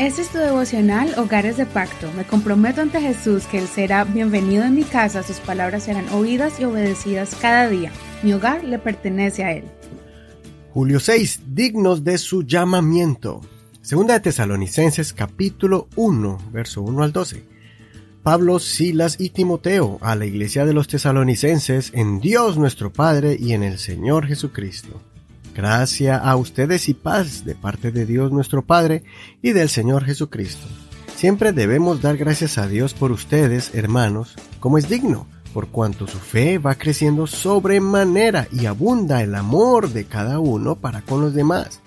Este es tu devocional Hogares de Pacto. Me comprometo ante Jesús que Él será bienvenido en mi casa, sus palabras serán oídas y obedecidas cada día. Mi hogar le pertenece a Él. Julio 6. Dignos de su llamamiento. Segunda de Tesalonicenses capítulo 1, verso 1 al 12. Pablo, Silas y Timoteo a la iglesia de los tesalonicenses en Dios nuestro Padre y en el Señor Jesucristo. Gracia a ustedes y paz de parte de Dios nuestro Padre y del Señor Jesucristo. Siempre debemos dar gracias a Dios por ustedes, hermanos, como es digno, por cuanto su fe va creciendo sobremanera y abunda el amor de cada uno para con los demás.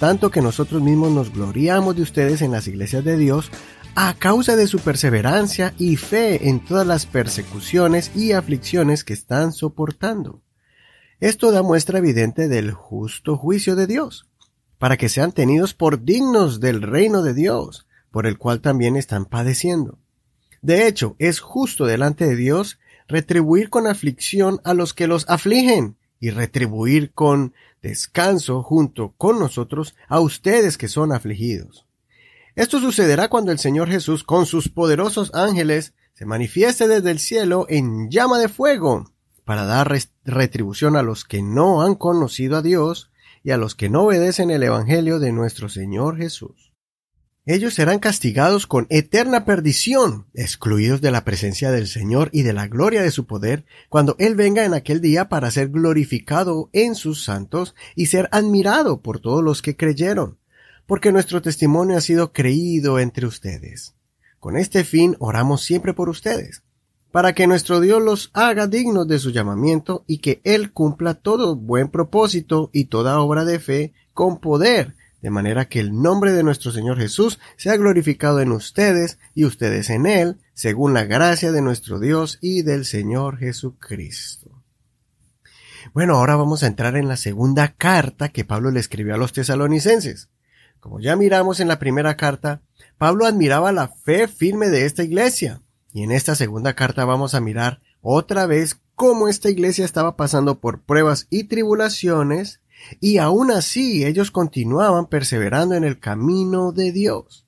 Tanto que nosotros mismos nos gloriamos de ustedes en las iglesias de Dios a causa de su perseverancia y fe en todas las persecuciones y aflicciones que están soportando. Esto da muestra evidente del justo juicio de Dios, para que sean tenidos por dignos del reino de Dios, por el cual también están padeciendo. De hecho, es justo delante de Dios retribuir con aflicción a los que los afligen, y retribuir con descanso junto con nosotros a ustedes que son afligidos. Esto sucederá cuando el Señor Jesús con sus poderosos ángeles se manifieste desde el cielo en llama de fuego para dar retribución a los que no han conocido a Dios y a los que no obedecen el Evangelio de nuestro Señor Jesús. Ellos serán castigados con eterna perdición, excluidos de la presencia del Señor y de la gloria de su poder, cuando Él venga en aquel día para ser glorificado en sus santos y ser admirado por todos los que creyeron, porque nuestro testimonio ha sido creído entre ustedes. Con este fin oramos siempre por ustedes, para que nuestro Dios los haga dignos de su llamamiento y que Él cumpla todo buen propósito y toda obra de fe con poder, de manera que el nombre de nuestro Señor Jesús sea glorificado en ustedes y ustedes en Él, según la gracia de nuestro Dios y del Señor Jesucristo. Bueno, ahora vamos a entrar en la segunda carta que Pablo le escribió a los tesalonicenses. Como ya miramos en la primera carta, Pablo admiraba la fe firme de esta iglesia, y en esta segunda carta vamos a mirar otra vez cómo esta iglesia estaba pasando por pruebas y tribulaciones, y aún así ellos continuaban perseverando en el camino de Dios.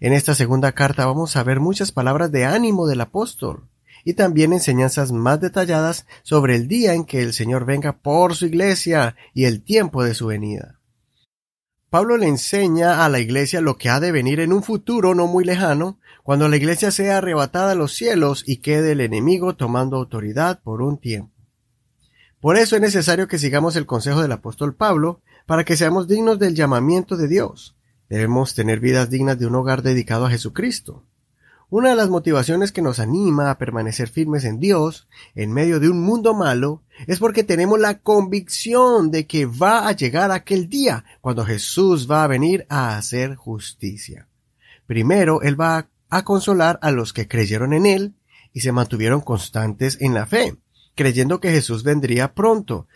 En esta segunda carta vamos a ver muchas palabras de ánimo del apóstol, y también enseñanzas más detalladas sobre el día en que el Señor venga por su iglesia y el tiempo de su venida. Pablo le enseña a la iglesia lo que ha de venir en un futuro no muy lejano, cuando la iglesia sea arrebatada a los cielos y quede el enemigo tomando autoridad por un tiempo. Por eso es necesario que sigamos el consejo del apóstol Pablo para que seamos dignos del llamamiento de Dios. Debemos tener vidas dignas de un hogar dedicado a Jesucristo. Una de las motivaciones que nos anima a permanecer firmes en Dios, en medio de un mundo malo, es porque tenemos la convicción de que va a llegar aquel día cuando Jesús va a venir a hacer justicia. Primero, Él va a consolar a los que creyeron en Él y se mantuvieron constantes en la fe, creyendo que Jesús vendría pronto,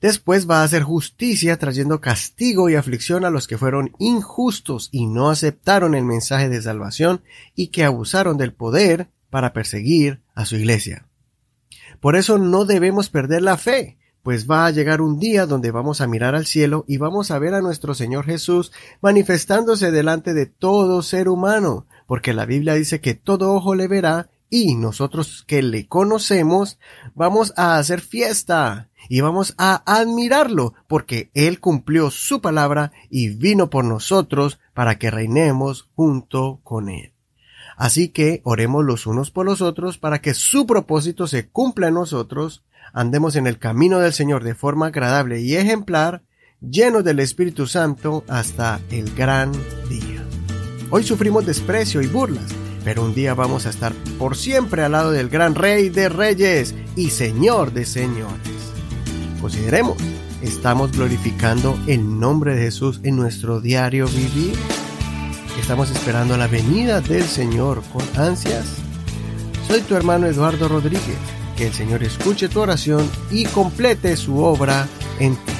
Después va a hacer justicia trayendo castigo y aflicción a los que fueron injustos y no aceptaron el mensaje de salvación y que abusaron del poder para perseguir a su iglesia. Por eso no debemos perder la fe, pues va a llegar un día donde vamos a mirar al cielo y vamos a ver a nuestro Señor Jesús manifestándose delante de todo ser humano, porque la Biblia dice que todo ojo le verá y nosotros que le conocemos vamos a hacer fiesta y vamos a admirarlo porque Él cumplió su palabra y vino por nosotros para que reinemos junto con Él. Así que oremos los unos por los otros para que su propósito se cumpla en nosotros, andemos en el camino del Señor de forma agradable y ejemplar, llenos del Espíritu Santo hasta el gran día. Hoy sufrimos desprecio y burlas, pero un día vamos a estar por siempre al lado del gran Rey de Reyes y Señor de Señores. Consideremos, ¿estamos glorificando el nombre de Jesús en nuestro diario vivir? ¿Estamos esperando la venida del Señor con ansias? Soy tu hermano Eduardo Rodríguez. Que el Señor escuche tu oración y complete su obra en ti.